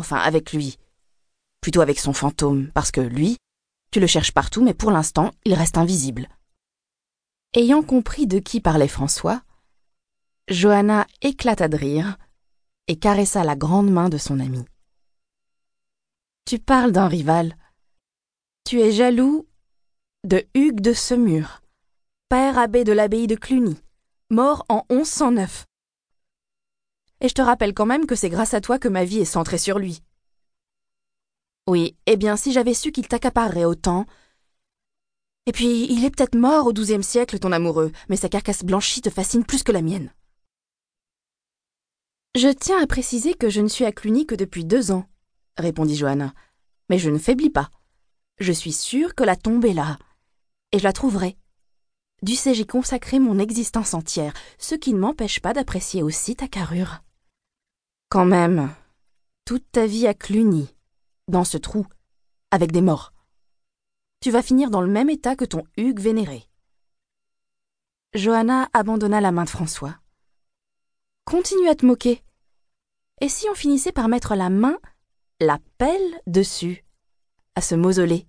Enfin, avec lui. Plutôt avec son fantôme, parce que lui, tu le cherches partout, mais pour l'instant, il reste invisible. Ayant compris de qui parlait François, Johanna éclata de rire et caressa la grande main de son ami. Tu parles d'un rival. Tu es jaloux de Hugues de Semur, père abbé de l'abbaye de Cluny, mort en 1109. Et je te rappelle quand même que c'est grâce à toi que ma vie est centrée sur lui. Oui, eh bien, si j'avais su qu'il t'accaparerait autant. Et puis, il est peut-être mort au XIIe siècle, ton amoureux, mais sa carcasse blanchie te fascine plus que la mienne. Je tiens à préciser que je ne suis à Cluny que depuis deux ans, répondit Johanna. Mais je ne faiblis pas. Je suis sûre que la tombe est là. Et je la trouverai. Du sais, j'y consacré mon existence entière, ce qui ne m'empêche pas d'apprécier aussi ta carrure. Quand même, toute ta vie à Cluny, dans ce trou, avec des morts. Tu vas finir dans le même état que ton Hugues vénéré. Johanna abandonna la main de François. Continue à te moquer. Et si on finissait par mettre la main, la pelle dessus, à ce mausolée?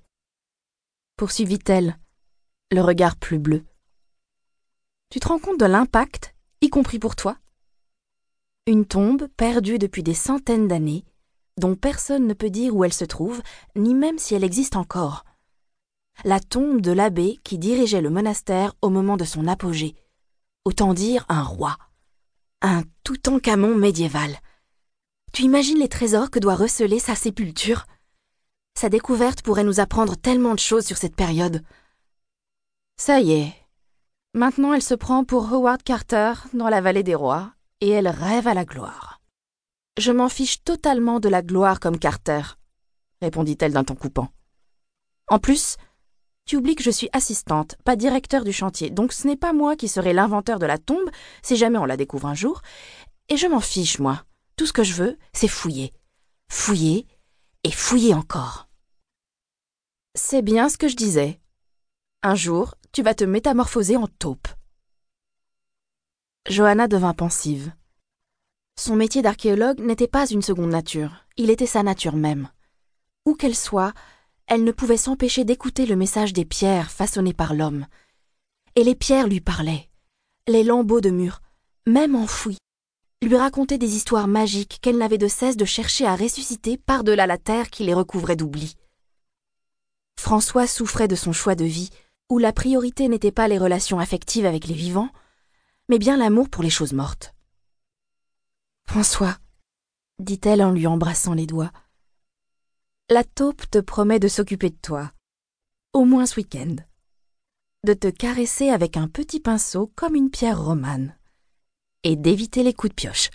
Poursuivit-elle, le regard plus bleu. Tu te rends compte de l'impact, y compris pour toi? Une tombe perdue depuis des centaines d'années, dont personne ne peut dire où elle se trouve, ni même si elle existe encore. La tombe de l'abbé qui dirigeait le monastère au moment de son apogée. Autant dire un roi. Un Toutankhamon médiéval. Tu imagines les trésors que doit receler sa sépulture? Sa découverte pourrait nous apprendre tellement de choses sur cette période. Ça y est. Maintenant elle se prend pour Howard Carter dans la vallée des rois, et elle rêve à la gloire. Je m'en fiche totalement de la gloire comme Carter, répondit-elle d'un ton coupant. En plus, tu oublies que je suis assistante, pas directeur du chantier, donc ce n'est pas moi qui serai l'inventeur de la tombe si jamais on la découvre un jour. Et je m'en fiche, moi. Tout ce que je veux, c'est fouiller. Fouiller et fouiller encore. C'est bien ce que je disais. Un jour, tu vas te métamorphoser en taupe. Johanna devint pensive. Son métier d'archéologue n'était pas une seconde nature, il était sa nature même. Où qu'elle soit, elle ne pouvait s'empêcher d'écouter le message des pierres façonnées par l'homme. Et les pierres lui parlaient. Les lambeaux de mur, même enfouis, lui racontaient des histoires magiques qu'elle n'avait de cesse de chercher à ressusciter par-delà la terre qui les recouvrait d'oubli. François souffrait de son choix de vie, où la priorité n'était pas les relations affectives avec les vivants, mais bien l'amour pour les choses mortes. François, dit-elle en lui embrassant les doigts, la taupe te promet de s'occuper de toi, au moins ce week-end, de te caresser avec un petit pinceau comme une pierre romane, et d'éviter les coups de pioche.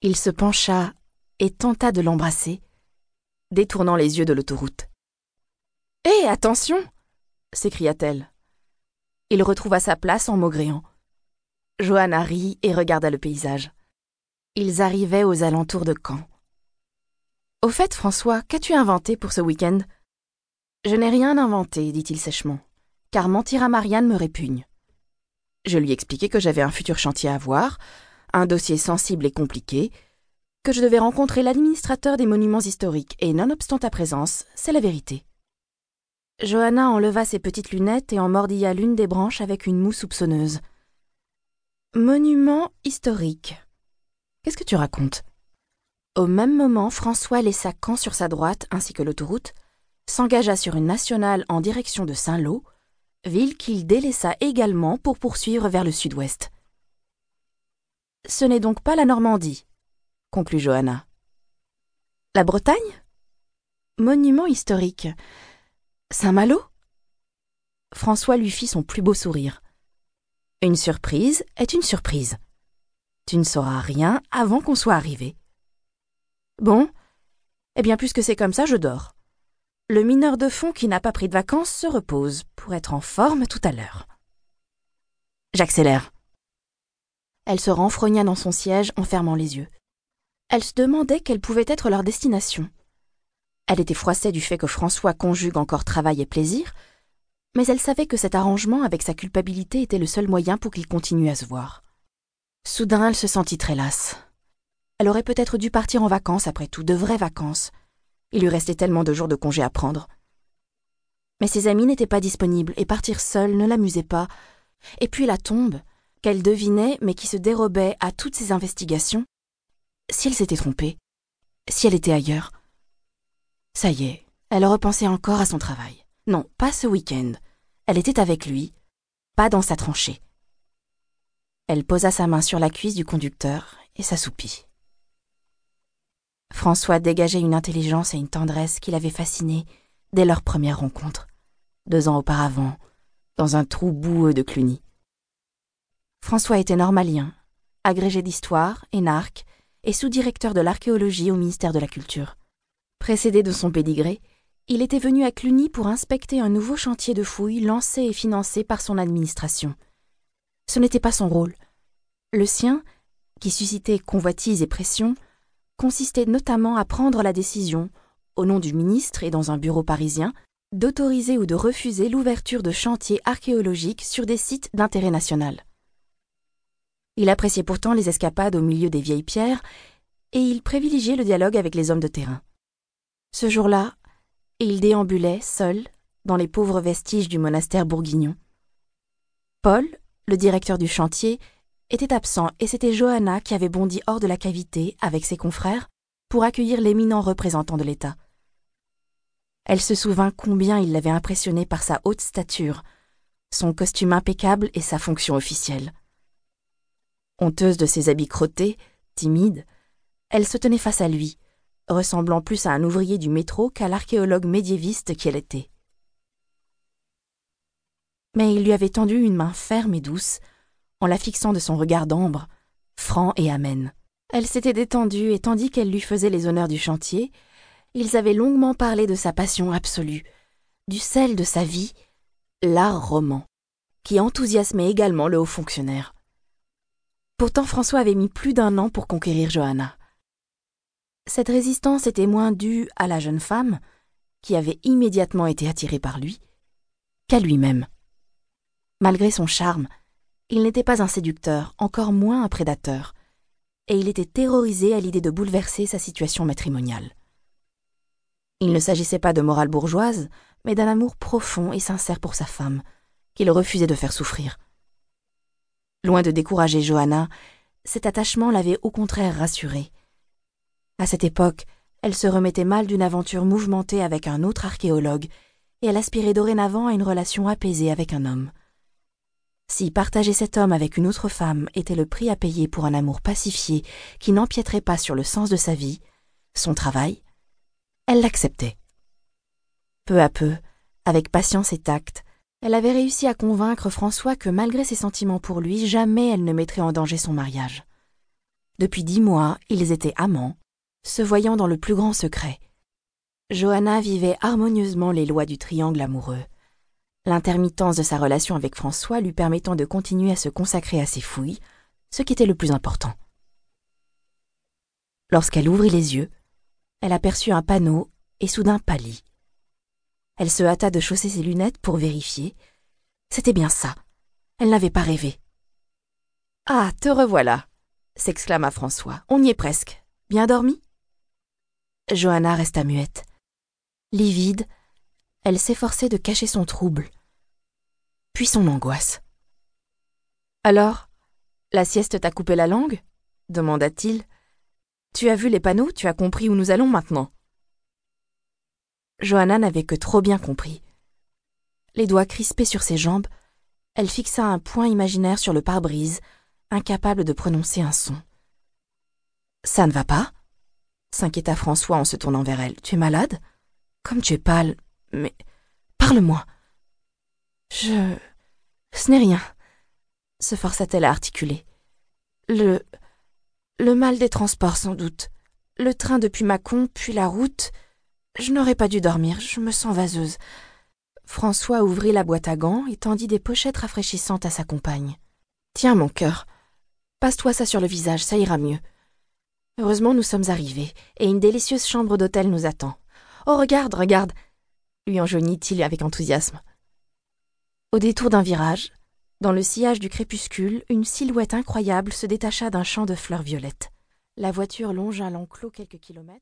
Il se pencha et tenta de l'embrasser, détournant les yeux de l'autoroute. Hé, attention s'écria-t-elle. Il retrouva sa place en maugréant. Johanna rit et regarda le paysage. Ils arrivaient aux alentours de Caen. Au fait, François, qu'as-tu inventé pour ce week-end? Je n'ai rien inventé, dit-il sèchement, car mentir à Marianne me répugne. Je lui expliquai que j'avais un futur chantier à voir, un dossier sensible et compliqué, que je devais rencontrer l'administrateur des monuments historiques, et nonobstant ta présence, c'est la vérité. Johanna enleva ses petites lunettes et en mordilla l'une des branches avec une moue soupçonneuse. Monument historique. Qu'est-ce que tu racontes? Au même moment, François laissa Caen sur sa droite ainsi que l'autoroute, s'engagea sur une nationale en direction de Saint-Lô, ville qu'il délaissa également pour poursuivre vers le sud-ouest. Ce n'est donc pas la Normandie, conclut Johanna. La Bretagne? Monument historique. Saint-Malo? François lui fit son plus beau sourire. Une surprise est une surprise. Tu ne sauras rien avant qu'on soit arrivé. Bon, eh bien puisque c'est comme ça, je dors. Le mineur de fond qui n'a pas pris de vacances se repose pour être en forme tout à l'heure. J'accélère. Elle se renfrogna dans son siège en fermant les yeux. Elle se demandait quelle pouvait être leur destination. Elle était froissée du fait que François conjugue encore travail et plaisir, mais elle savait que cet arrangement avec sa culpabilité était le seul moyen pour qu'ils continuent à se voir. Soudain, elle se sentit très lasse. Elle aurait peut-être dû partir en vacances après tout, de vraies vacances. Il lui restait tellement de jours de congé à prendre. Mais ses amis n'étaient pas disponibles et partir seule ne l'amusait pas. Et puis la tombe, qu'elle devinait mais qui se dérobait à toutes ses investigations. Si elle s'était trompée, si elle était ailleurs. Ça y est, elle repensait encore à son travail. Non, pas ce week-end. Elle était avec lui, pas dans sa tranchée. Elle posa sa main sur la cuisse du conducteur et s'assoupit. François dégageait une intelligence et une tendresse qui l'avaient fasciné dès leur première rencontre, deux ans auparavant, dans un trou boueux de Cluny. François était normalien, agrégé d'histoire, énarque et sous-directeur de l'archéologie au ministère de la Culture. Précédé de son pédigré, il était venu à Cluny pour inspecter un nouveau chantier de fouilles lancé et financé par son administration. Ce n'était pas son rôle. Le sien, qui suscitait convoitise et pression, consistait notamment à prendre la décision, au nom du ministre et dans un bureau parisien, d'autoriser ou de refuser l'ouverture de chantiers archéologiques sur des sites d'intérêt national. Il appréciait pourtant les escapades au milieu des vieilles pierres, et il privilégiait le dialogue avec les hommes de terrain. Ce jour-là, il déambulait, seul, dans les pauvres vestiges du monastère bourguignon. Paul, le directeur du chantier, était absent et c'était Johanna qui avait bondi hors de la cavité, avec ses confrères, pour accueillir l'éminent représentant de l'État. Elle se souvint combien il l'avait impressionné par sa haute stature, son costume impeccable et sa fonction officielle. Honteuse de ses habits crottés, timide, elle se tenait face à lui, ressemblant plus à un ouvrier du métro qu'à l'archéologue médiéviste qu'elle était. Mais il lui avait tendu une main ferme et douce, en la fixant de son regard d'ambre, franc et amène. Elle s'était détendue et tandis qu'elle lui faisait les honneurs du chantier, ils avaient longuement parlé de sa passion absolue, du sel de sa vie, l'art roman, qui enthousiasmait également le haut fonctionnaire. Pourtant François avait mis plus d'un an pour conquérir Johanna. Cette résistance était moins due à la jeune femme, qui avait immédiatement été attirée par lui, qu'à lui-même. Malgré son charme, il n'était pas un séducteur, encore moins un prédateur, et il était terrorisé à l'idée de bouleverser sa situation matrimoniale. Il ne s'agissait pas de morale bourgeoise, mais d'un amour profond et sincère pour sa femme, qu'il refusait de faire souffrir. Loin de décourager Johanna, cet attachement l'avait au contraire rassurée, à cette époque, elle se remettait mal d'une aventure mouvementée avec un autre archéologue, et elle aspirait dorénavant à une relation apaisée avec un homme. Si partager cet homme avec une autre femme était le prix à payer pour un amour pacifié qui n'empiéterait pas sur le sens de sa vie, son travail, elle l'acceptait. Peu à peu, avec patience et tact, elle avait réussi à convaincre François que malgré ses sentiments pour lui, jamais elle ne mettrait en danger son mariage. Depuis dix mois, ils étaient amants, se voyant dans le plus grand secret. Johanna vivait harmonieusement les lois du triangle amoureux, l'intermittence de sa relation avec François lui permettant de continuer à se consacrer à ses fouilles, ce qui était le plus important. Lorsqu'elle ouvrit les yeux, elle aperçut un panneau et soudain pâlit. Elle se hâta de chausser ses lunettes pour vérifier. C'était bien ça. Elle n'avait pas rêvé. Ah, te revoilà s'exclama François. On y est presque. Bien dormi? Johanna resta muette. Livide, elle s'efforçait de cacher son trouble, puis son angoisse. Alors, la sieste t'a coupé la langue? demanda-t-il. Tu as vu les panneaux, tu as compris où nous allons maintenant? Johanna n'avait que trop bien compris. Les doigts crispés sur ses jambes, elle fixa un point imaginaire sur le pare-brise, incapable de prononcer un son. Ça ne va pas? S'inquiéta François en se tournant vers elle. Tu es malade? Comme tu es pâle. Mais. Parle-moi. Je. Ce n'est rien, se força-t-elle à articuler. Le. Le mal des transports, sans doute. Le train depuis Mâcon, puis la route. Je n'aurais pas dû dormir, je me sens vaseuse. François ouvrit la boîte à gants et tendit des pochettes rafraîchissantes à sa compagne. Tiens, mon cœur. Passe-toi ça sur le visage, ça ira mieux. Heureusement, nous sommes arrivés, et une délicieuse chambre d'hôtel nous attend. Oh, regarde, regarde lui enjoignit-il avec enthousiasme. Au détour d'un virage, dans le sillage du crépuscule, une silhouette incroyable se détacha d'un champ de fleurs violettes. La voiture longea l'enclos quelques kilomètres.